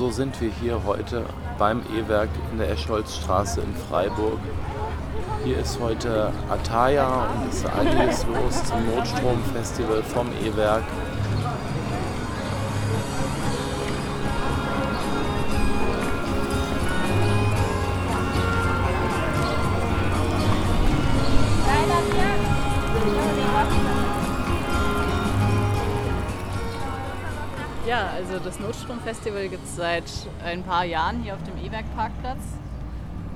so sind wir hier heute beim E-Werk in der Escholzstraße in Freiburg. Hier ist heute Ataya und es ist einiges los zum Notstromfestival vom E-Werk. Das Notstromfestival gibt es seit ein paar Jahren hier auf dem E-Werk-Parkplatz.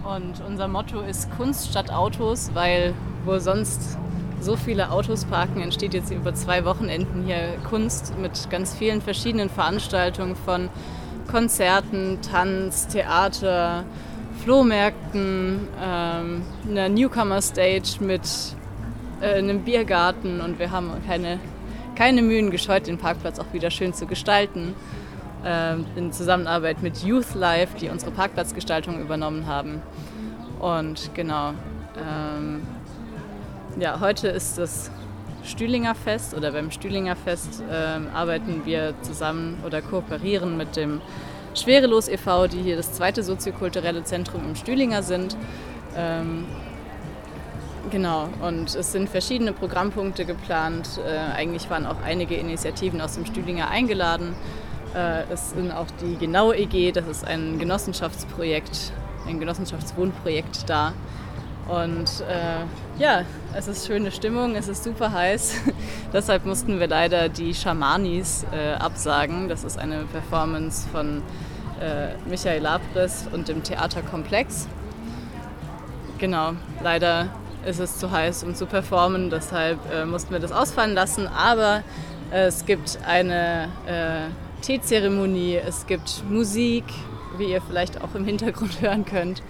Und unser Motto ist Kunst statt Autos, weil wo sonst so viele Autos parken, entsteht jetzt über zwei Wochenenden hier Kunst mit ganz vielen verschiedenen Veranstaltungen von Konzerten, Tanz, Theater, Flohmärkten, ähm, einer Newcomer-Stage mit äh, einem Biergarten und wir haben keine keine Mühen gescheut, den Parkplatz auch wieder schön zu gestalten. Ähm, in Zusammenarbeit mit Youth Life, die unsere Parkplatzgestaltung übernommen haben. Und genau, ähm, ja, heute ist das Stühlinger Fest oder beim Stühlinger Fest ähm, arbeiten wir zusammen oder kooperieren mit dem Schwerelos e.V., die hier das zweite soziokulturelle Zentrum im Stühlinger sind. Ähm, Genau, und es sind verschiedene Programmpunkte geplant. Äh, eigentlich waren auch einige Initiativen aus dem Stühlinger eingeladen. Äh, es sind auch die Genau EG, das ist ein Genossenschaftsprojekt, ein Genossenschaftswohnprojekt da. Und äh, ja, es ist schöne Stimmung, es ist super heiß. Deshalb mussten wir leider die Schamanis äh, absagen. Das ist eine Performance von äh, Michael Labris und dem Theaterkomplex. Genau, leider ist es zu heiß, um zu performen. Deshalb äh, mussten wir das ausfallen lassen. Aber es gibt eine Teezeremonie, es gibt Musik, wie ihr vielleicht auch im Hintergrund hören könnt.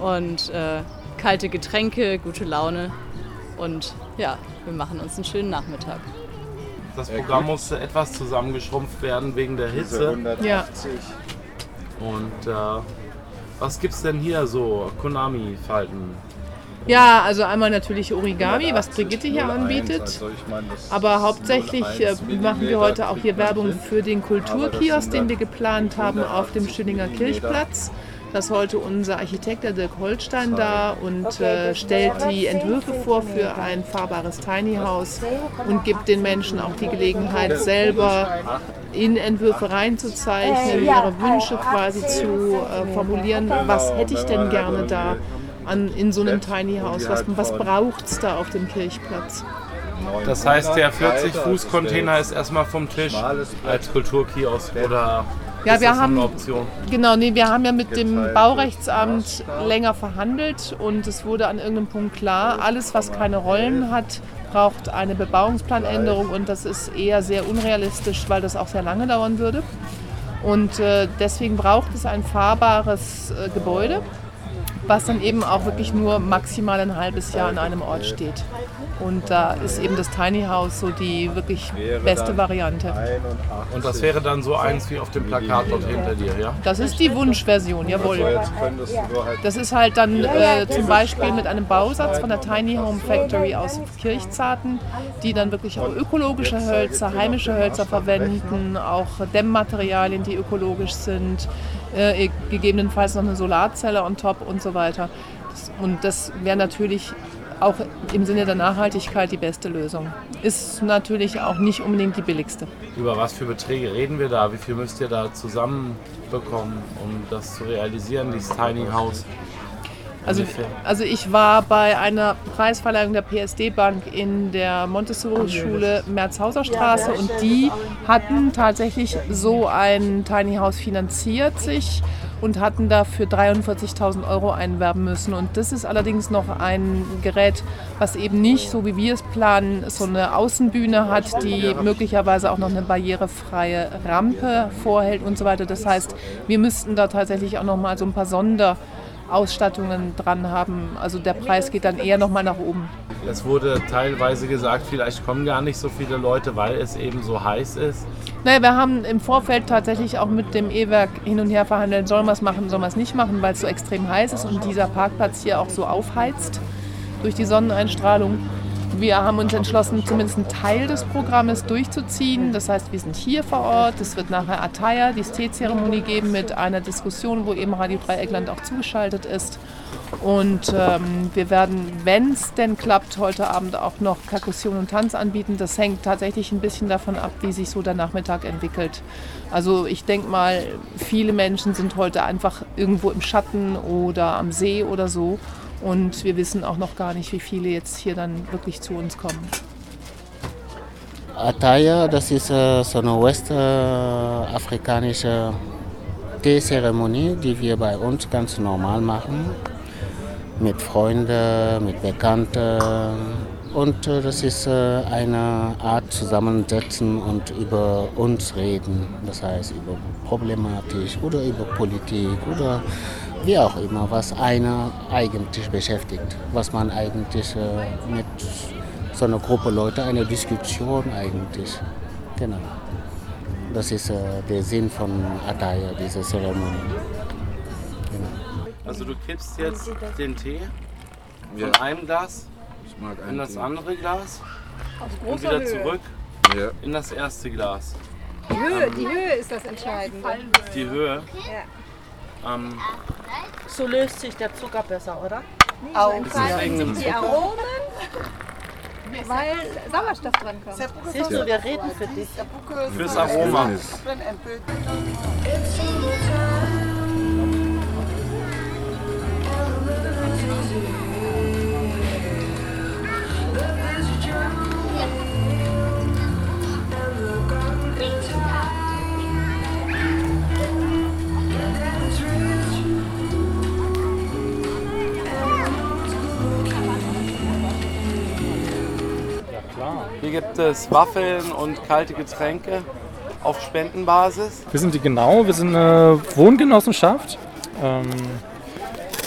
Und äh, kalte Getränke, gute Laune. Und ja, wir machen uns einen schönen Nachmittag. Das Programm musste etwas zusammengeschrumpft werden wegen der Hitze. Ja. Und äh, was gibt's denn hier so? Konami-Falten. Ja, also einmal natürlich Origami, was Brigitte hier anbietet. Aber hauptsächlich äh, machen wir heute auch hier Werbung für den Kulturkiosk, den wir geplant haben auf dem Schöninger Kirchplatz. Da ist heute unser Architekt, der Dirk Holstein, da und äh, stellt die Entwürfe vor für ein fahrbares Tiny House und gibt den Menschen auch die Gelegenheit, selber in Entwürfe reinzuzeichnen, ihre Wünsche quasi zu äh, formulieren. Was hätte ich denn gerne da? An, in so einem Tiny House? Was, was braucht es da auf dem Kirchplatz? Das heißt, der 40-Fuß-Container ist erstmal vom Tisch als Kulturkiosk oder ja, ist wir das haben, eine Option? Genau, nee, wir haben ja mit dem Baurechtsamt länger verhandelt und es wurde an irgendeinem Punkt klar, alles, was keine Rollen hat, braucht eine Bebauungsplanänderung und das ist eher sehr unrealistisch, weil das auch sehr lange dauern würde. Und äh, deswegen braucht es ein fahrbares äh, Gebäude was dann eben auch wirklich nur maximal ein halbes Jahr an einem Ort steht. Und da ist eben das Tiny House so die wirklich beste Variante. Und das wäre dann so eins wie auf dem Plakat dort hinter dir, ja? Das ist die Wunschversion, jawohl. Das ist halt dann äh, zum Beispiel mit einem Bausatz von der Tiny Home Factory aus Kirchzarten, die dann wirklich auch ökologische Hölzer, heimische Hölzer verwenden, auch Dämmmaterialien, die ökologisch sind, äh, gegebenenfalls noch eine Solarzelle on top und so weiter. Das, und das wäre natürlich auch im Sinne der Nachhaltigkeit die beste Lösung. Ist natürlich auch nicht unbedingt die billigste. Über was für Beträge reden wir da? Wie viel müsst ihr da zusammenbekommen, um das zu realisieren, dieses Tiny House? Also, also ich war bei einer Preisverleihung der PSD Bank in der Montessori-Schule Merzhauser Straße und die hatten tatsächlich so ein Tiny House finanziert sich und hatten dafür 43.000 Euro einwerben müssen. Und das ist allerdings noch ein Gerät, was eben nicht, so wie wir es planen, so eine Außenbühne hat, die möglicherweise auch noch eine barrierefreie Rampe vorhält und so weiter. Das heißt, wir müssten da tatsächlich auch noch mal so ein paar Sonder Ausstattungen dran haben. Also der Preis geht dann eher nochmal nach oben. Es wurde teilweise gesagt, vielleicht kommen gar nicht so viele Leute, weil es eben so heiß ist. Naja, wir haben im Vorfeld tatsächlich auch mit dem E-Werk hin und her verhandelt, soll man es machen, soll man es nicht machen, weil es so extrem heiß ist und dieser Parkplatz hier auch so aufheizt durch die Sonneneinstrahlung. Wir haben uns entschlossen, zumindest einen Teil des Programmes durchzuziehen. Das heißt, wir sind hier vor Ort. Es wird nachher Ataya, die Teezeremonie geben mit einer Diskussion, wo eben Radio Dreieckland auch zugeschaltet ist. Und ähm, wir werden, wenn es denn klappt, heute Abend auch noch Perkussion und Tanz anbieten. Das hängt tatsächlich ein bisschen davon ab, wie sich so der Nachmittag entwickelt. Also ich denke mal, viele Menschen sind heute einfach irgendwo im Schatten oder am See oder so. Und wir wissen auch noch gar nicht, wie viele jetzt hier dann wirklich zu uns kommen. Ataya, das ist äh, so eine westafrikanische Teezeremonie, die wir bei uns ganz normal machen. Mit Freunden, mit Bekannten. Und äh, das ist äh, eine Art zusammensetzen und über uns reden. Das heißt über Problematik oder über Politik oder wie auch immer, was einer eigentlich beschäftigt, was man eigentlich äh, mit so einer Gruppe Leute, eine Diskussion eigentlich. Genau. Das ist äh, der Sinn von Ataya, dieser Zeremonie. Genau. Also du kippst jetzt den Tee von ja. einem Glas in das Tee. andere Glas und wieder Höhe. zurück ja. in das erste Glas. Die Höhe, die Höhe ist das Entscheidende. Die Höhe? Ja. Ähm, so löst sich der Zucker besser, oder? Auch. Die Aromen, weil Sauerstoff dran kommt. Siehst du, wir reden für dich. Fürs Aroma. Gibt es Waffeln und kalte Getränke auf Spendenbasis. Wir sind die genau, wir sind eine Wohngenossenschaft. Ähm,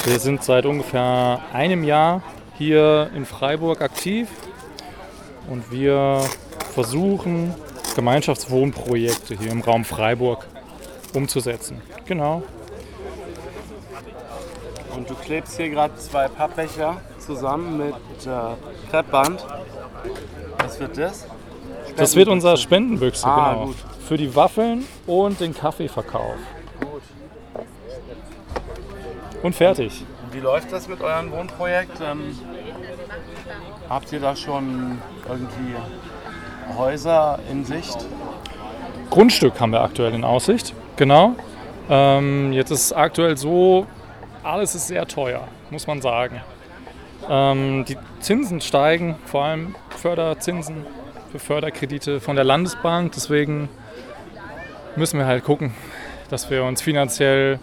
wir sind seit ungefähr einem Jahr hier in Freiburg aktiv und wir versuchen Gemeinschaftswohnprojekte hier im Raum Freiburg umzusetzen. Genau. Und du klebst hier gerade zwei Pappbecher zusammen mit äh, Kreppband. Was wird das? Das wird unser Spendenbüchse, ah, genau. Gut. Für die Waffeln und den Kaffeeverkauf. Gut. Und fertig. Wie läuft das mit eurem Wohnprojekt? Ähm, habt ihr da schon irgendwie Häuser in Sicht? Grundstück haben wir aktuell in Aussicht, genau. Ähm, jetzt ist es aktuell so, alles ist sehr teuer, muss man sagen. Ähm, die Zinsen steigen, vor allem Förderzinsen für Förderkredite von der Landesbank. Deswegen müssen wir halt gucken, dass wir uns finanziell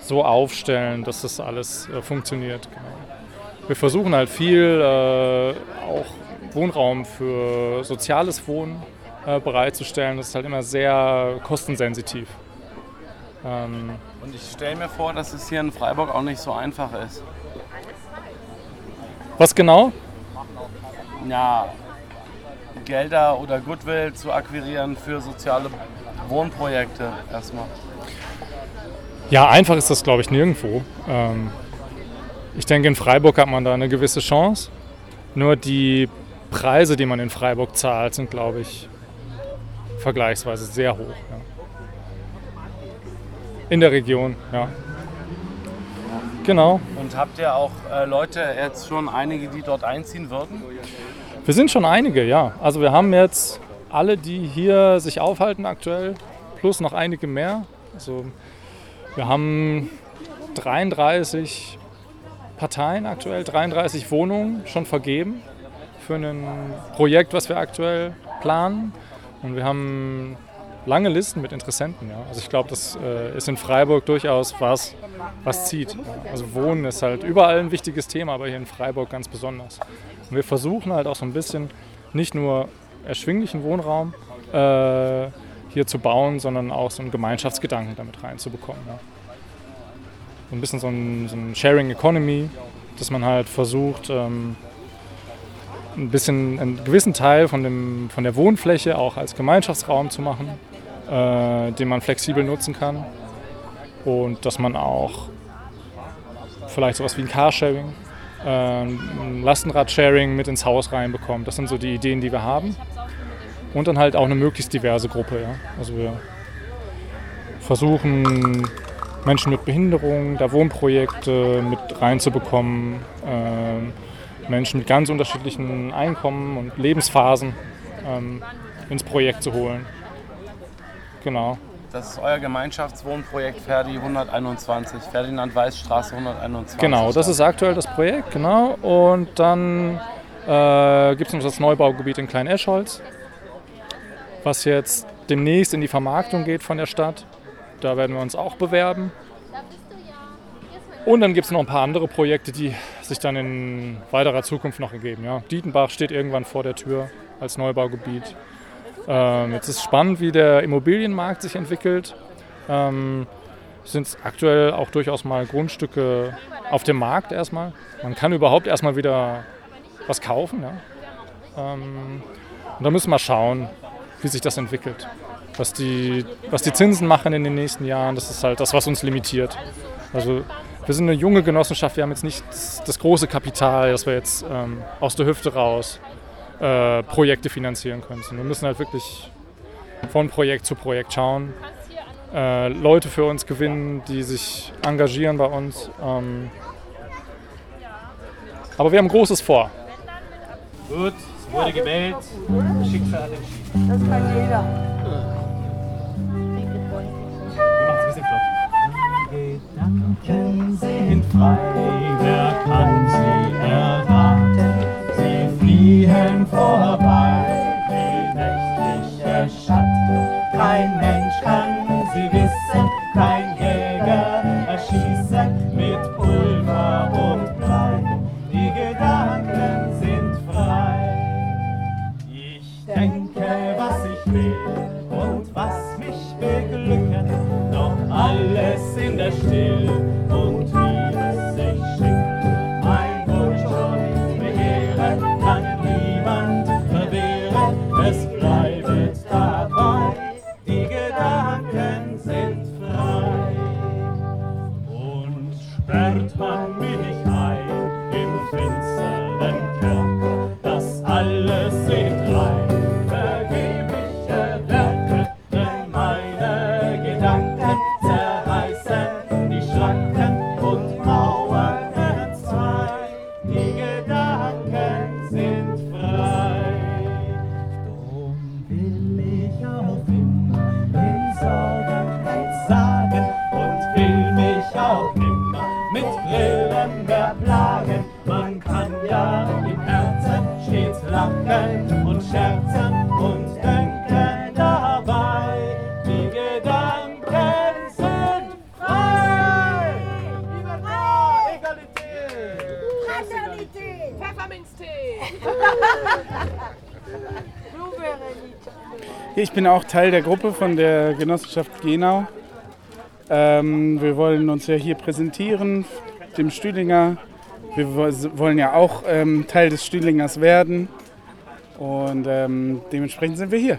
so aufstellen, dass das alles äh, funktioniert. Genau. Wir versuchen halt viel äh, auch Wohnraum für soziales Wohnen äh, bereitzustellen. Das ist halt immer sehr kostensensitiv. Ähm, Und ich stelle mir vor, dass es hier in Freiburg auch nicht so einfach ist. Was genau? Ja, Gelder oder Goodwill zu akquirieren für soziale Wohnprojekte erstmal. Ja, einfach ist das, glaube ich, nirgendwo. Ähm, ich denke, in Freiburg hat man da eine gewisse Chance. Nur die Preise, die man in Freiburg zahlt, sind, glaube ich, vergleichsweise sehr hoch. Ja. In der Region, ja. Genau. Und habt ihr auch äh, Leute, jetzt schon einige, die dort einziehen würden? Wir sind schon einige, ja. Also wir haben jetzt alle, die hier sich aufhalten aktuell, plus noch einige mehr. Also wir haben 33 Parteien aktuell, 33 Wohnungen schon vergeben für ein Projekt, was wir aktuell planen. Und wir haben lange Listen mit Interessenten. Ja. Also ich glaube, das äh, ist in Freiburg durchaus was, was zieht. Ja. Also Wohnen ist halt überall ein wichtiges Thema, aber hier in Freiburg ganz besonders. Und wir versuchen halt auch so ein bisschen nicht nur erschwinglichen Wohnraum äh, hier zu bauen, sondern auch so einen Gemeinschaftsgedanken damit reinzubekommen. Ja. So ein bisschen so ein, so ein, Sharing Economy, dass man halt versucht, ähm, ein bisschen einen gewissen Teil von, dem, von der Wohnfläche auch als Gemeinschaftsraum zu machen äh, den man flexibel nutzen kann. Und dass man auch vielleicht sowas wie ein Carsharing äh, Lastenrad-Sharing mit ins Haus reinbekommt. Das sind so die Ideen, die wir haben. Und dann halt auch eine möglichst diverse Gruppe. Ja? Also wir versuchen Menschen mit Behinderung, da Wohnprojekte mit reinzubekommen, äh, Menschen mit ganz unterschiedlichen Einkommen und Lebensphasen ähm, ins Projekt zu holen. Genau. Das ist euer Gemeinschaftswohnprojekt Ferdi 121, Ferdinand Weiß Straße 121. Genau, das ist aktuell das Projekt, genau. Und dann äh, gibt es noch das Neubaugebiet in Klein-Eschholz, was jetzt demnächst in die Vermarktung geht von der Stadt. Da werden wir uns auch bewerben. Und dann gibt es noch ein paar andere Projekte, die sich dann in weiterer Zukunft noch ergeben. Ja. Dietenbach steht irgendwann vor der Tür als Neubaugebiet. Ähm, jetzt ist spannend, wie der Immobilienmarkt sich entwickelt. Ähm, sind aktuell auch durchaus mal Grundstücke auf dem Markt erstmal. Man kann überhaupt erstmal wieder was kaufen. Ja? Ähm, und da müssen wir schauen, wie sich das entwickelt. Was die, was die Zinsen machen in den nächsten Jahren, das ist halt das, was uns limitiert. Also wir sind eine junge Genossenschaft, wir haben jetzt nicht das, große Kapital, dass wir jetzt ähm, aus der Hüfte raus äh, Projekte finanzieren können. Wir müssen halt wirklich von Projekt zu Projekt schauen, äh, Leute für uns gewinnen, die sich engagieren bei uns. Ähm, aber wir haben Großes vor. Gut, es wurde gewählt. Schicksal entschieden. Das kann jeder. Wir machen es ein bisschen flott. Gedanken sind frei, wer kann sie erraten? Sie fliehen Ich bin auch Teil der Gruppe von der Genossenschaft Genau. Ähm, wir wollen uns ja hier präsentieren, dem Stühlinger. Wir wo- wollen ja auch ähm, Teil des Stühlingers werden. Und ähm, dementsprechend sind wir hier.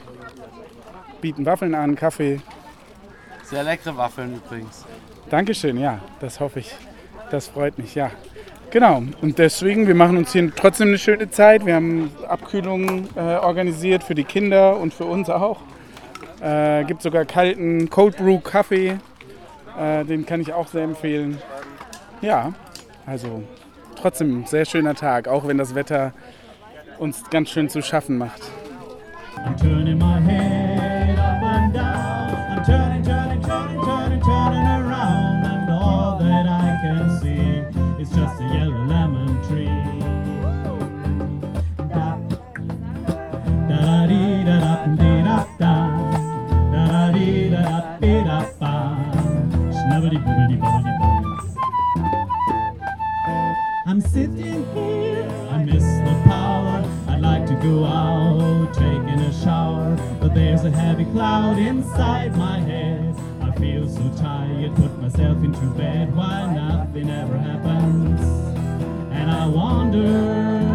Bieten Waffeln an, Kaffee. Sehr leckere Waffeln übrigens. Dankeschön, ja, das hoffe ich. Das freut mich, ja. Genau, und deswegen, wir machen uns hier trotzdem eine schöne Zeit. Wir haben Abkühlungen äh, organisiert für die Kinder und für uns auch. Äh, gibt sogar kalten Cold Brew Kaffee, äh, den kann ich auch sehr empfehlen. Ja, also trotzdem sehr schöner Tag, auch wenn das Wetter uns ganz schön zu schaffen macht. I'm sitting here, I miss the power. I'd like to go out, taking a shower, but there's a heavy cloud inside my head. I feel so tired, put myself into bed while nothing ever happens. And I wonder,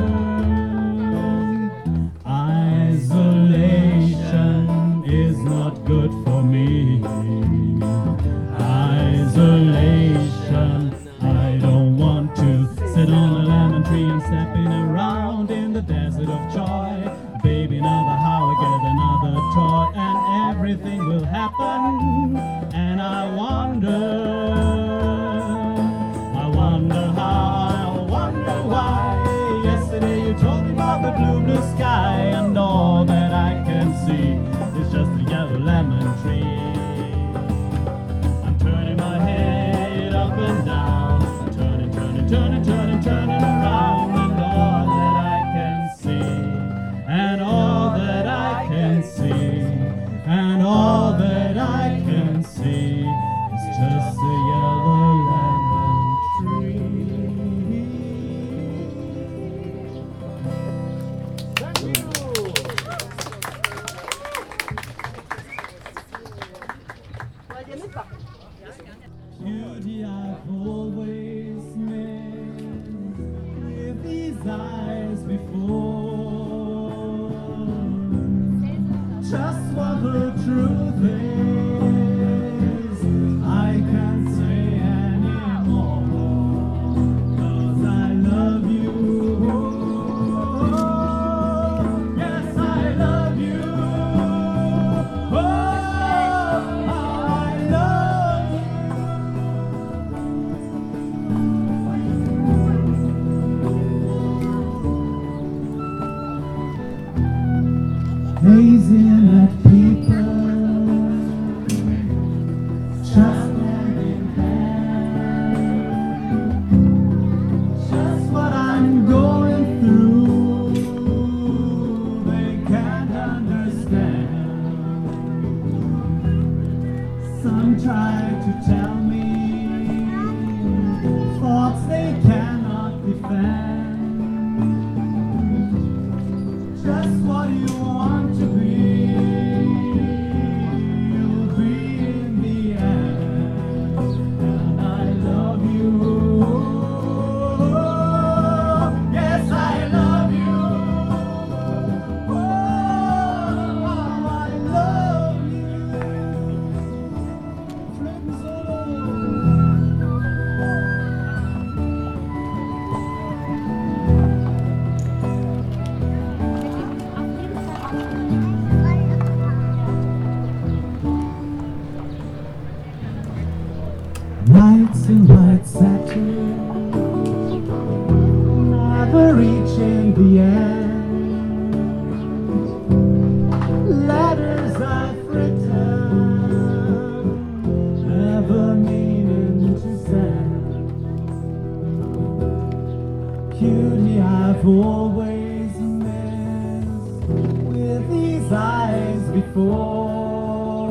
eyes before.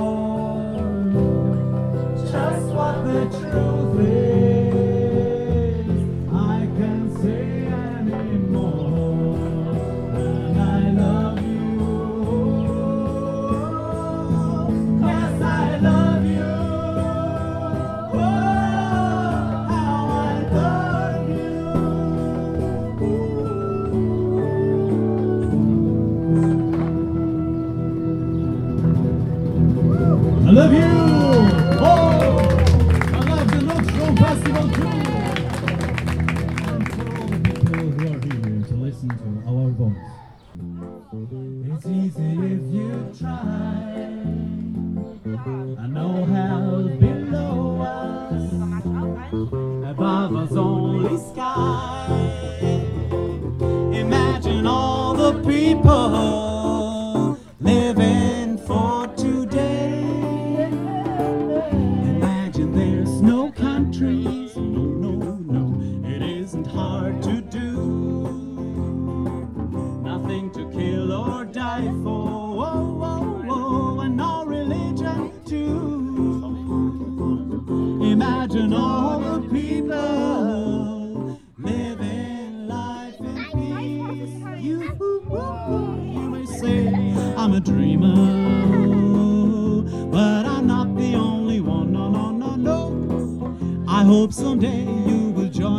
Just what the truth is. It's easy if you try. I know how below us, above us only sky. Imagine all the people.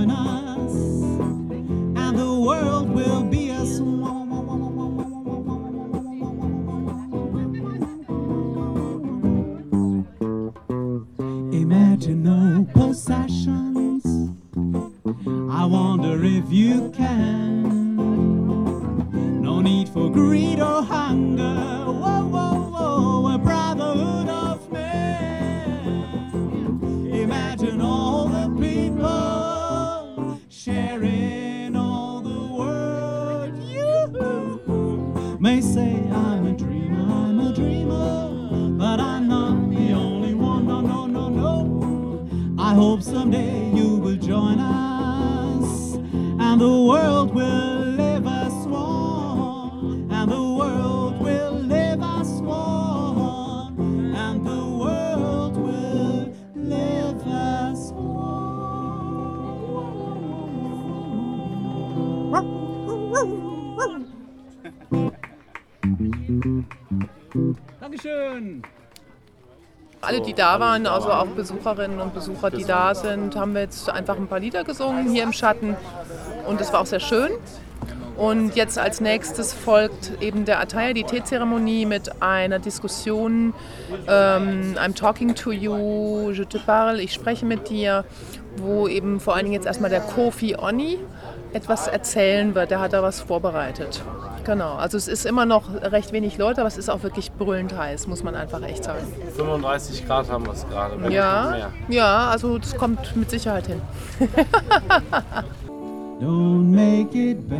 tonight. Alle, die da waren, also auch Besucherinnen und Besucher, die da sind, haben wir jetzt einfach ein paar Lieder gesungen hier im Schatten. Und das war auch sehr schön. Und jetzt als nächstes folgt eben der Attaya, die Teezeremonie mit einer Diskussion, ähm, I'm talking to you, je te parle, ich spreche mit dir, wo eben vor allen Dingen jetzt erstmal der Kofi Oni etwas erzählen wird. Der hat da was vorbereitet. Genau, also es ist immer noch recht wenig Leute, aber es ist auch wirklich brüllend heiß, muss man einfach echt sagen. 35 Grad haben wir es gerade, wenn Ja, mehr. ja, also das kommt mit Sicherheit hin. Don't make it bad.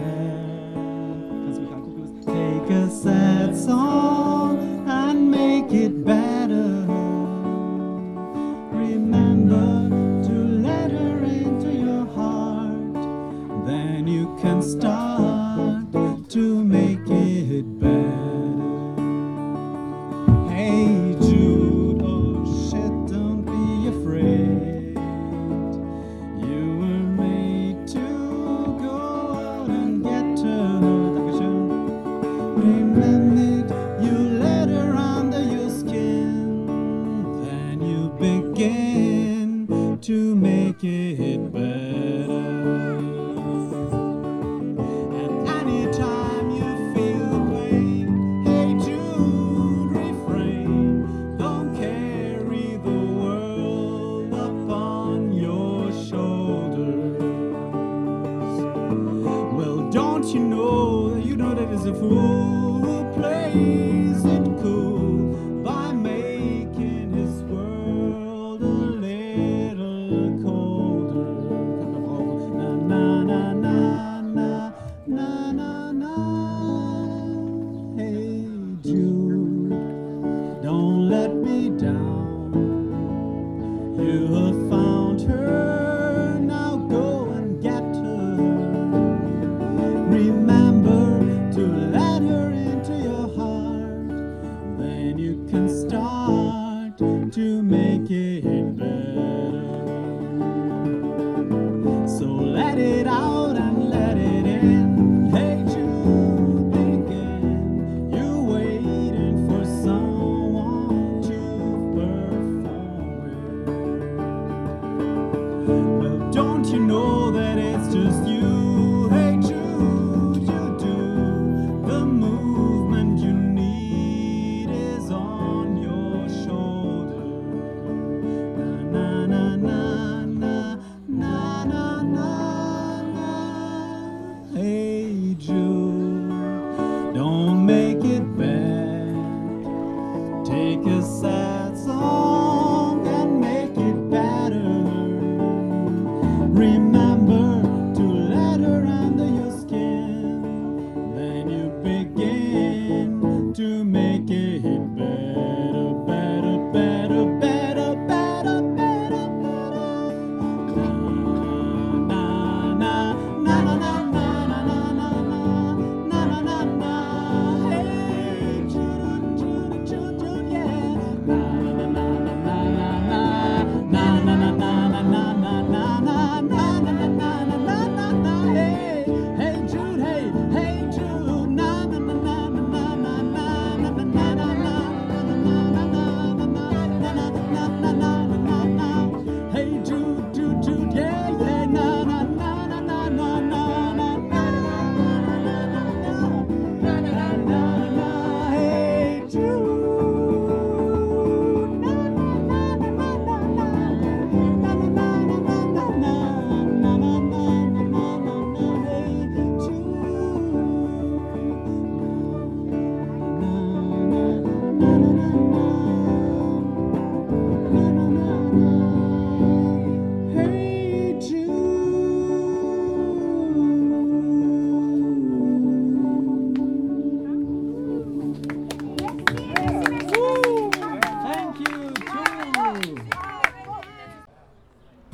Kannst du mich angucken? Take a sad song and make it better. Remember to let her into your heart. Then you can start to make to make it better. Don't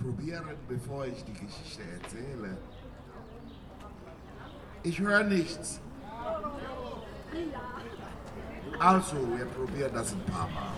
probieren, bevor ich die Geschichte erzähle. Ich höre nichts. Also, wir probieren das ein paar Mal.